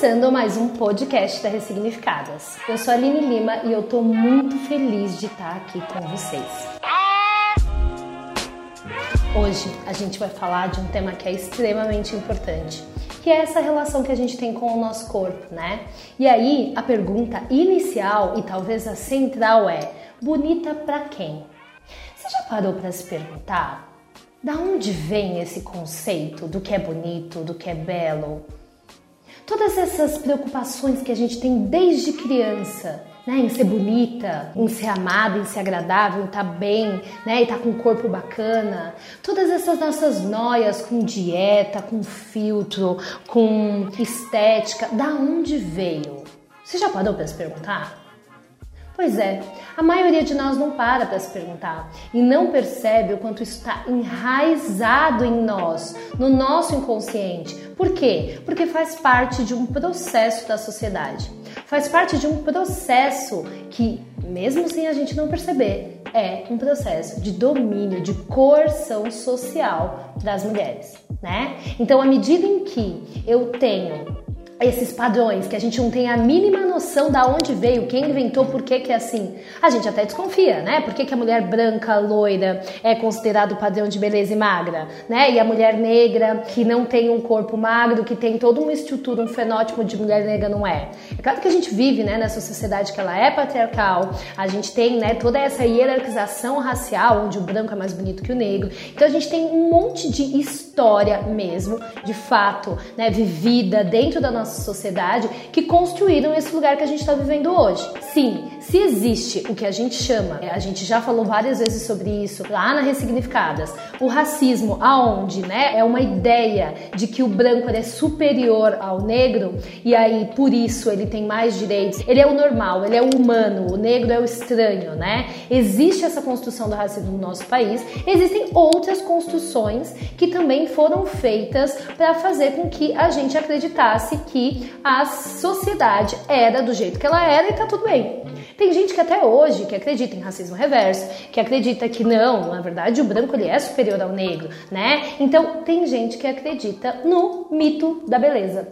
Começando mais um podcast da Ressignificadas. Eu sou a Aline Lima e eu estou muito feliz de estar aqui com vocês. Hoje a gente vai falar de um tema que é extremamente importante, que é essa relação que a gente tem com o nosso corpo, né? E aí a pergunta inicial e talvez a central é: bonita para quem? Você já parou para se perguntar? Da onde vem esse conceito do que é bonito, do que é belo? Todas essas preocupações que a gente tem desde criança, né, em ser bonita, em ser amada, em ser agradável, em estar tá bem, né, e estar tá com um corpo bacana. Todas essas nossas noias com dieta, com filtro, com estética, da onde veio? Você já parou para se perguntar? Pois é, a maioria de nós não para para se perguntar e não percebe o quanto isso está enraizado em nós, no nosso inconsciente. Por quê? Porque faz parte de um processo da sociedade. Faz parte de um processo que, mesmo sem a gente não perceber, é um processo de domínio, de coerção social das mulheres, né? Então, à medida em que eu tenho esses padrões, que a gente não tem a mínima noção da onde veio, quem inventou, por que que é assim. A gente até desconfia, né? Por que, que a mulher branca, loira, é considerado padrão de beleza e magra, né? E a mulher negra, que não tem um corpo magro, que tem toda uma estrutura, um fenótipo de mulher negra, não é. É claro que a gente vive, né, nessa sociedade que ela é patriarcal, a gente tem, né, toda essa hierarquização racial, onde o branco é mais bonito que o negro. Então a gente tem um monte de história mesmo, de fato, né, vivida dentro da nossa nossa sociedade que construíram esse lugar que a gente está vivendo hoje. Sim, se existe o que a gente chama, a gente já falou várias vezes sobre isso lá na Ressignificadas, o racismo, aonde, né, é uma ideia de que o branco é superior ao negro e aí por isso ele tem mais direitos. Ele é o normal, ele é o humano, o negro é o estranho, né? Existe essa construção do racismo no nosso país. Existem outras construções que também foram feitas para fazer com que a gente acreditasse que que a sociedade era do jeito que ela era e tá tudo bem. Tem gente que até hoje que acredita em racismo reverso, que acredita que não, na verdade o branco ele é superior ao negro, né? Então tem gente que acredita no mito da beleza,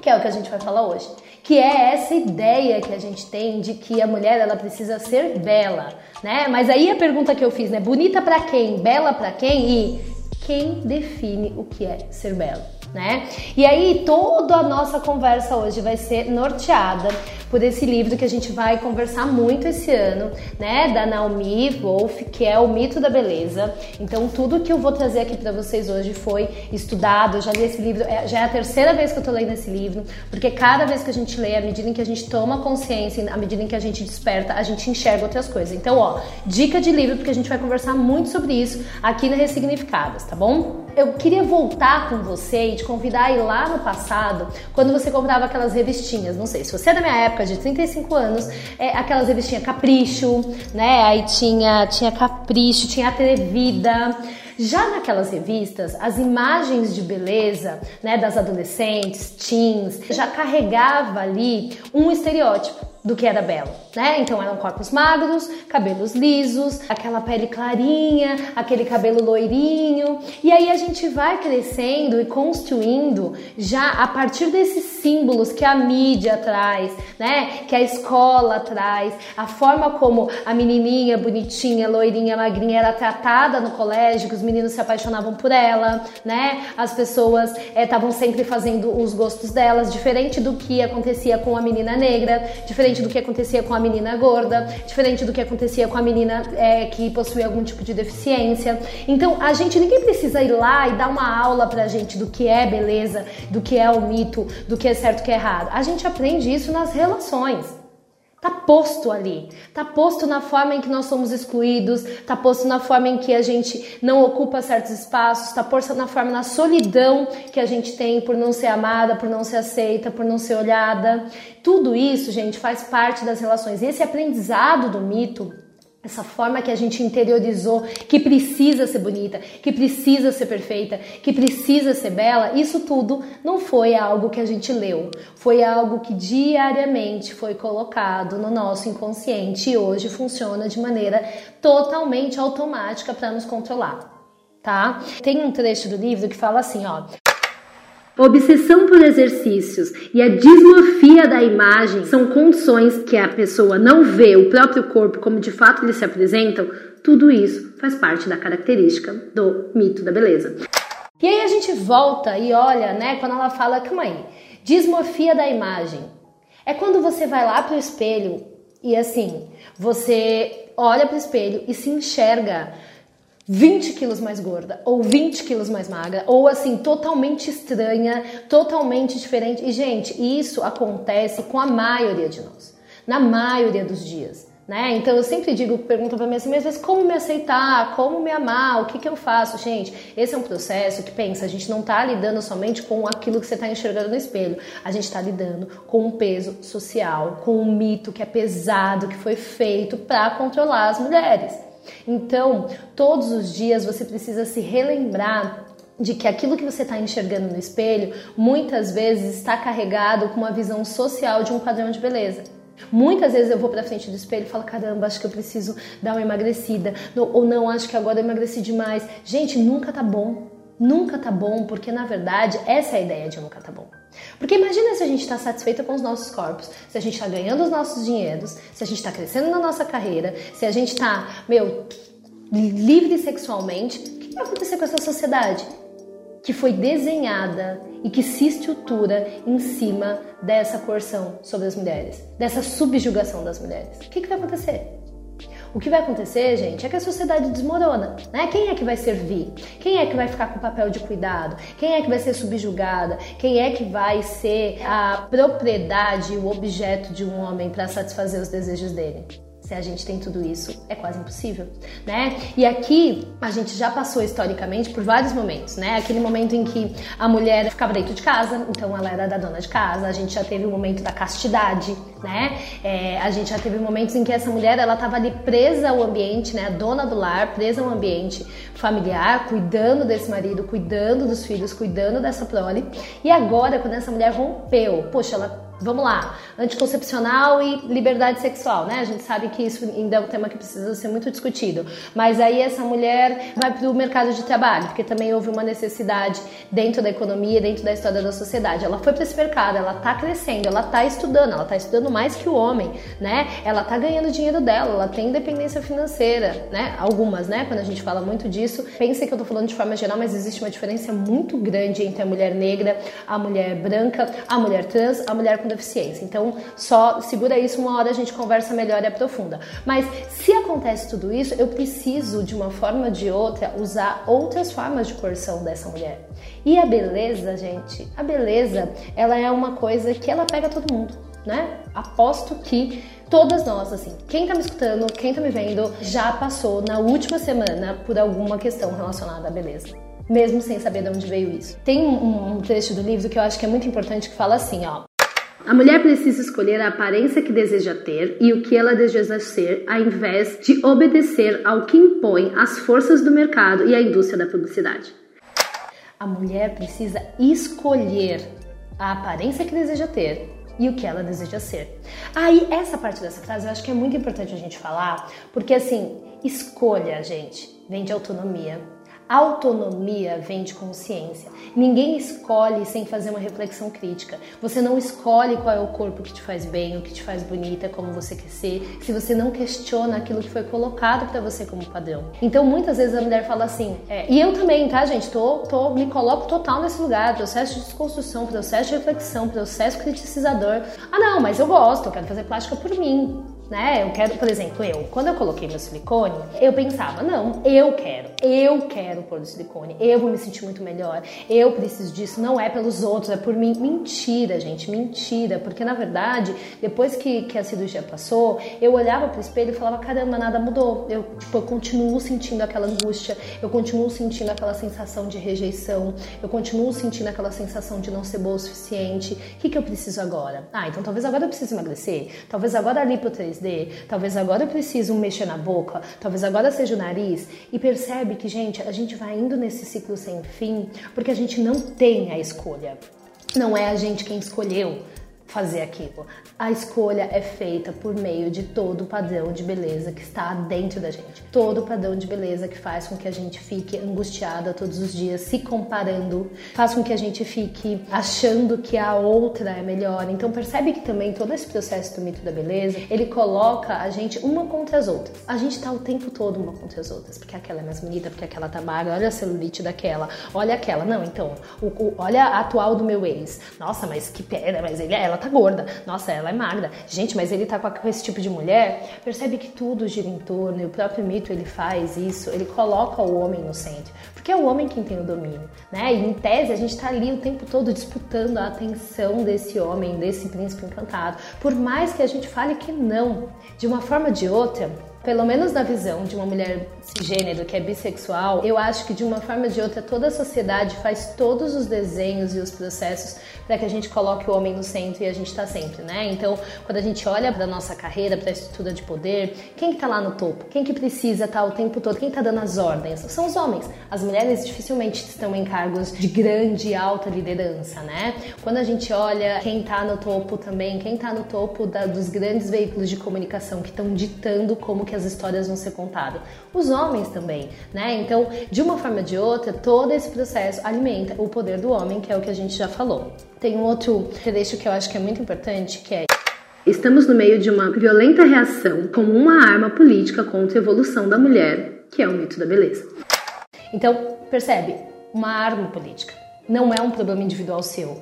que é o que a gente vai falar hoje, que é essa ideia que a gente tem de que a mulher ela precisa ser bela, né? Mas aí a pergunta que eu fiz, né? Bonita para quem? Bela para quem? E quem define o que é ser bela? Né? E aí toda a nossa conversa hoje vai ser norteada por esse livro que a gente vai conversar muito esse ano, né, da Naomi Wolf, que é o mito da beleza. Então tudo que eu vou trazer aqui para vocês hoje foi estudado, eu já li esse livro, é, já é a terceira vez que eu tô lendo esse livro, porque cada vez que a gente lê, à medida em que a gente toma consciência, à medida em que a gente desperta, a gente enxerga outras coisas. Então, ó, dica de livro porque a gente vai conversar muito sobre isso aqui na Ressignificadas, tá bom? Eu queria voltar com você e te convidar a ir lá no passado, quando você comprava aquelas revistinhas, não sei, se você é da minha época, de 35 anos, é, aquelas revistinhas Capricho, né? Aí tinha, tinha Capricho, tinha Atrevida. Já naquelas revistas, as imagens de beleza, né, das adolescentes, teens, já carregava ali um estereótipo do que era belo, né? Então eram corpos magros, cabelos lisos, aquela pele clarinha, aquele cabelo loirinho. E aí a gente vai crescendo e construindo já a partir desses símbolos que a mídia traz, né? Que a escola traz, a forma como a menininha bonitinha, loirinha, magrinha era tratada no colégio, que os meninos se apaixonavam por ela, né? As pessoas estavam eh, é, sempre fazendo os gostos delas, diferente do que acontecia com a menina negra, diferente do que acontecia com a menina gorda, diferente do que acontecia com a menina é, que possui algum tipo de deficiência. Então, a gente ninguém precisa ir lá e dar uma aula pra gente do que é beleza, do que é o mito, do que é certo e que é errado. A gente aprende isso nas relações. Tá posto ali, tá posto na forma em que nós somos excluídos, tá posto na forma em que a gente não ocupa certos espaços, tá posto na forma na solidão que a gente tem por não ser amada, por não ser aceita, por não ser olhada. Tudo isso, gente, faz parte das relações. Esse aprendizado do mito essa forma que a gente interiorizou que precisa ser bonita, que precisa ser perfeita, que precisa ser bela, isso tudo não foi algo que a gente leu, foi algo que diariamente foi colocado no nosso inconsciente e hoje funciona de maneira totalmente automática para nos controlar. Tá? Tem um trecho do livro que fala assim, ó: Obsessão por exercícios e a dismorfia da imagem são condições que a pessoa não vê o próprio corpo como de fato eles se apresentam. Tudo isso faz parte da característica do mito da beleza. E aí a gente volta e olha, né, quando ela fala, calma aí, dismorfia da imagem. É quando você vai lá pro espelho e assim, você olha pro espelho e se enxerga 20 quilos mais gorda, ou 20 quilos mais magra, ou assim, totalmente estranha, totalmente diferente. E, gente, isso acontece com a maioria de nós, na maioria dos dias. Né? Então eu sempre digo, pergunta para mim assim, mas como me aceitar, como me amar, o que, que eu faço? Gente, esse é um processo que pensa, a gente não está lidando somente com aquilo que você está enxergando no espelho, a gente está lidando com um peso social, com um mito que é pesado, que foi feito para controlar as mulheres. Então, todos os dias você precisa se relembrar de que aquilo que você está enxergando no espelho muitas vezes está carregado com uma visão social de um padrão de beleza. Muitas vezes eu vou para frente do espelho e falo: caramba, acho que eu preciso dar uma emagrecida, ou não, acho que agora eu emagreci demais. Gente, nunca tá bom. Nunca tá bom, porque na verdade essa é a ideia de nunca tá bom. Porque imagina se a gente está satisfeita com os nossos corpos, se a gente está ganhando os nossos dinheiros, se a gente está crescendo na nossa carreira, se a gente está, meu, livre sexualmente, o que vai acontecer com essa sociedade? Que foi desenhada e que se estrutura em cima dessa coerção sobre as mulheres, dessa subjugação das mulheres. O que, que vai acontecer? O que vai acontecer, gente, é que a sociedade desmorona, né? Quem é que vai servir? Quem é que vai ficar com o papel de cuidado? Quem é que vai ser subjugada? Quem é que vai ser a propriedade, o objeto de um homem para satisfazer os desejos dele? Se a gente tem tudo isso, é quase impossível, né? E aqui a gente já passou historicamente por vários momentos, né? Aquele momento em que a mulher ficava dentro de casa, então ela era da dona de casa. A gente já teve o momento da castidade, né? É, a gente já teve momentos em que essa mulher ela estava ali presa ao ambiente, né? A dona do lar, presa ao ambiente familiar, cuidando desse marido, cuidando dos filhos, cuidando dessa prole. E agora, quando essa mulher rompeu, poxa, ela Vamos lá, anticoncepcional e liberdade sexual, né? A gente sabe que isso ainda é um tema que precisa ser muito discutido. Mas aí essa mulher vai para o mercado de trabalho, porque também houve uma necessidade dentro da economia, dentro da história da sociedade. Ela foi para esse mercado, ela está crescendo, ela está estudando, ela está estudando mais que o homem, né? Ela está ganhando dinheiro dela, ela tem independência financeira, né? Algumas, né? Quando a gente fala muito disso, pense que eu estou falando de forma geral, mas existe uma diferença muito grande entre a mulher negra, a mulher branca, a mulher trans, a mulher com deficiência. Então, só segura isso, uma hora a gente conversa melhor e aprofunda. Mas se acontece tudo isso, eu preciso, de uma forma ou de outra, usar outras formas de coerção dessa mulher. E a beleza, gente, a beleza, ela é uma coisa que ela pega todo mundo, né? Aposto que todas nós, assim, quem tá me escutando, quem tá me vendo, já passou na última semana por alguma questão relacionada à beleza mesmo sem saber de onde veio isso. Tem um, um, trecho do livro que eu acho que é muito importante que fala assim, ó. A mulher precisa escolher a aparência que deseja ter e o que ela deseja ser, ao invés de obedecer ao que impõe as forças do mercado e a indústria da publicidade. A mulher precisa escolher a aparência que deseja ter e o que ela deseja ser. Aí, essa parte dessa frase eu acho que é muito importante a gente falar, porque assim, escolha, gente, vem de autonomia Autonomia vem de consciência. Ninguém escolhe sem fazer uma reflexão crítica. Você não escolhe qual é o corpo que te faz bem, o que te faz bonita, como você quer ser, se você não questiona aquilo que foi colocado para você como padrão. Então, muitas vezes a mulher fala assim, é, e eu também, tá, gente? Tô, tô, me coloco total nesse lugar, processo de desconstrução, processo de reflexão, processo criticizador. Ah, não, mas eu gosto, eu quero fazer plástica por mim. Né? Eu quero, por exemplo, eu, quando eu coloquei meu silicone, eu pensava, não, eu quero, eu quero pôr o silicone, eu vou me sentir muito melhor, eu preciso disso, não é pelos outros, é por mim. Mentira, gente, mentira, porque na verdade, depois que, que a cirurgia passou, eu olhava pro espelho e falava, caramba, nada mudou. Eu, tipo, eu continuo sentindo aquela angústia, eu continuo sentindo aquela sensação de rejeição, eu continuo sentindo aquela sensação de não ser boa o suficiente. O que, que eu preciso agora? Ah, então talvez agora eu precise emagrecer, talvez agora a lipo 3D, talvez agora eu preciso mexer na boca, talvez agora seja o nariz. E percebe que, gente, a gente vai indo nesse ciclo sem fim porque a gente não tem a escolha. Não é a gente quem escolheu fazer aquilo. A escolha é feita por meio de todo o padrão de beleza que está dentro da gente. Todo o padrão de beleza que faz com que a gente fique angustiada todos os dias, se comparando, faz com que a gente fique achando que a outra é melhor. Então percebe que também todo esse processo do mito da beleza, ele coloca a gente uma contra as outras. A gente tá o tempo todo uma contra as outras, porque aquela é mais bonita, porque aquela tá magra, olha a celulite daquela, olha aquela. Não, então, o, o, olha a atual do meu ex. Nossa, mas que pena, mas ele, ela tá gorda. Nossa, ela é magra. Gente, mas ele tá com esse tipo de mulher. Percebe que tudo gira em torno e o próprio mito ele faz isso, ele coloca o homem no centro. Porque é o homem quem tem o domínio, né? E em tese a gente tá ali o tempo todo disputando a atenção desse homem, desse príncipe encantado. Por mais que a gente fale que não, de uma forma ou de outra, pelo menos na visão de uma mulher cisgênero que é bissexual, eu acho que de uma forma ou de outra toda a sociedade faz todos os desenhos e os processos para que a gente coloque o homem no centro e a gente está sempre, né? Então, quando a gente olha para nossa carreira, para a estrutura de poder, quem que tá lá no topo? Quem que precisa estar tá o tempo todo? Quem está dando as ordens? São os homens. As mulheres dificilmente estão em cargos de grande alta liderança, né? Quando a gente olha quem está no topo também, quem está no topo da, dos grandes veículos de comunicação que estão ditando como que as histórias vão ser contadas. Os homens também, né? Então, de uma forma ou de outra, todo esse processo alimenta o poder do homem, que é o que a gente já falou. Tem um outro trecho que eu acho que é muito importante, que é Estamos no meio de uma violenta reação como uma arma política contra a evolução da mulher, que é o mito da beleza. Então, percebe? Uma arma política. Não é um problema individual seu.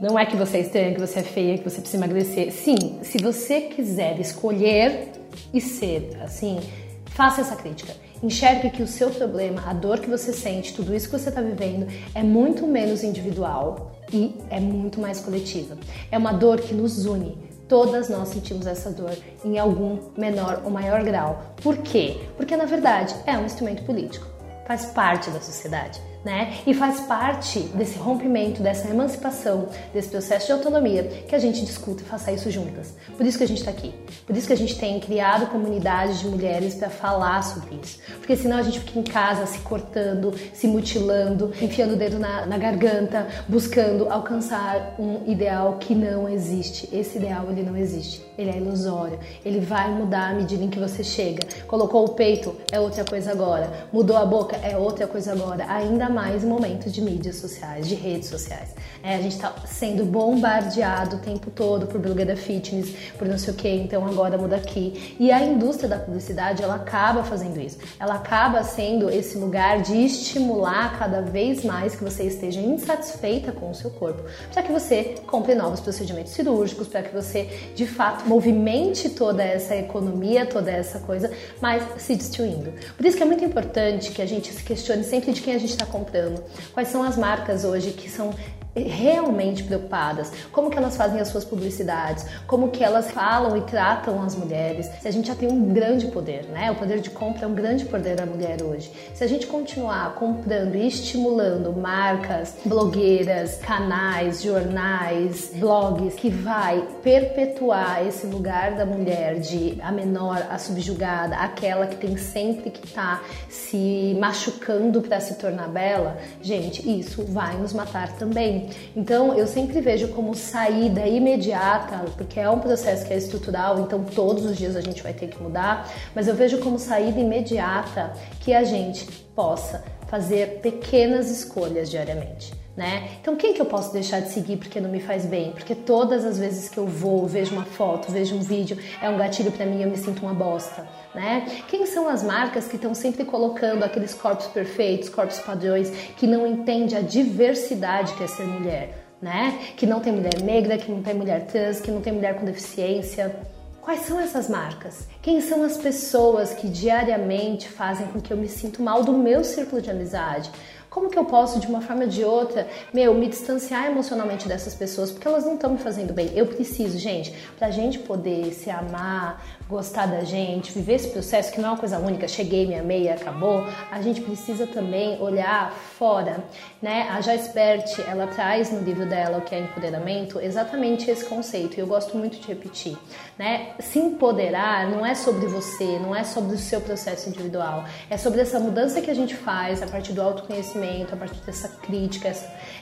Não é que você é estranha, que você é feia, que você precisa emagrecer. Sim, se você quiser escolher e ser assim, faça essa crítica. Enxergue que o seu problema, a dor que você sente, tudo isso que você está vivendo é muito menos individual e é muito mais coletiva. É uma dor que nos une. Todas nós sentimos essa dor em algum menor ou maior grau. Por quê? Porque na verdade é um instrumento político, faz parte da sociedade né? E faz parte desse rompimento, dessa emancipação, desse processo de autonomia que a gente discuta e faça isso juntas. Por isso que a gente está aqui. Por isso que a gente tem criado comunidades de mulheres para falar sobre isso. Porque senão a gente fica em casa se cortando, se mutilando, enfiando o dedo na, na garganta, buscando alcançar um ideal que não existe. Esse ideal ele não existe. Ele é ilusório. Ele vai mudar à medida em que você chega. Colocou o peito é outra coisa agora. Mudou a boca é outra coisa agora. Ainda mais momentos de mídias sociais, de redes sociais. É, a gente está sendo bombardeado o tempo todo por blogueira fitness, por não sei o que, então agora muda aqui. E a indústria da publicidade, ela acaba fazendo isso. Ela acaba sendo esse lugar de estimular cada vez mais que você esteja insatisfeita com o seu corpo, para que você compre novos procedimentos cirúrgicos, para que você de fato movimente toda essa economia, toda essa coisa, mas se destruindo. Por isso que é muito importante que a gente se questione sempre de quem a gente está comprando? Quais são as marcas hoje que são realmente preocupadas, como que elas fazem as suas publicidades, como que elas falam e tratam as mulheres. Se a gente já tem um grande poder, né? O poder de compra é um grande poder da mulher hoje. Se a gente continuar comprando e estimulando marcas, blogueiras, canais, jornais, blogs que vai perpetuar esse lugar da mulher de a menor, a subjugada, aquela que tem sempre que estar tá se machucando para se tornar bela, gente, isso vai nos matar também. Então, eu sempre vejo como saída imediata, porque é um processo que é estrutural, então todos os dias a gente vai ter que mudar, mas eu vejo como saída imediata que a gente possa fazer pequenas escolhas diariamente. Né? Então quem que eu posso deixar de seguir porque não me faz bem? Porque todas as vezes que eu vou, vejo uma foto, vejo um vídeo, é um gatilho para mim, eu me sinto uma bosta, né? Quem são as marcas que estão sempre colocando aqueles corpos perfeitos, corpos padrões, que não entende a diversidade que é ser mulher, né? Que não tem mulher negra, que não tem mulher trans, que não tem mulher com deficiência, Quais são essas marcas? Quem são as pessoas que diariamente fazem com que eu me sinto mal do meu círculo de amizade? Como que eu posso, de uma forma ou de outra, meu, me distanciar emocionalmente dessas pessoas porque elas não estão me fazendo bem? Eu preciso, gente, pra gente poder se amar, gostar da gente, viver esse processo que não é uma coisa única, cheguei, me amei, acabou. A gente precisa também olhar fora, né? A Joyce Bert, ela traz no livro dela o que é empoderamento, exatamente esse conceito. E eu gosto muito de repetir, né? Se empoderar não é sobre você, não é sobre o seu processo individual, é sobre essa mudança que a gente faz a partir do autoconhecimento, a partir dessa crítica,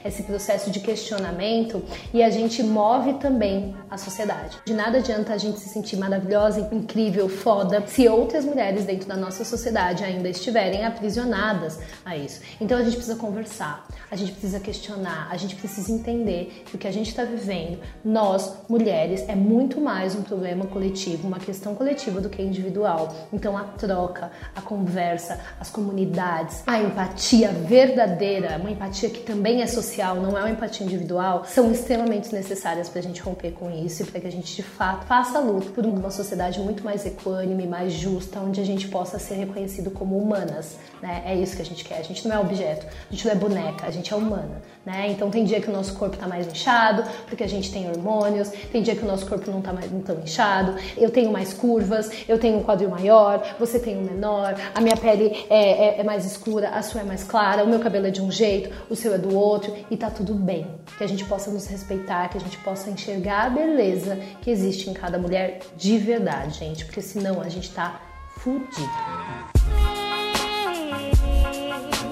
esse processo de questionamento e a gente move também a sociedade. De nada adianta a gente se sentir maravilhosa incrível, foda, se outras mulheres dentro da nossa sociedade ainda estiverem aprisionadas a isso. Então a gente precisa conversar, a gente precisa questionar, a gente precisa entender que o que a gente está vivendo, nós, mulheres, é muito mais um problema coletivo, uma questão coletiva do que individual. Então a troca, a conversa, as comunidades, a empatia verdadeira, uma empatia que também é social, não é uma empatia individual, são extremamente necessárias para a gente romper com isso e para que a gente de fato faça a luta por uma sociedade muito mais equânime, mais justa, onde a gente possa ser reconhecido como humanas, né? É isso que a gente quer. A gente não é objeto, a gente não é boneca, a gente é humana, né? Então tem dia que o nosso corpo está mais inchado, porque a gente tem hormônios, tem dia que o nosso corpo não está mais tão inchado, eu tenho mais curvas, eu tenho um quadril maior, você tem um menor, a minha pele é, é, é mais escura, a sua é mais clara, o meu cabelo é de um jeito, o seu é do outro, e tá tudo bem. Que a gente possa nos respeitar, que a gente possa enxergar a beleza que existe em cada mulher de verdade gente, porque senão a gente tá fudido.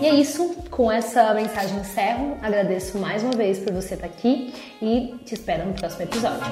E é isso, com essa mensagem encerro. Agradeço mais uma vez por você estar aqui e te espero no próximo episódio.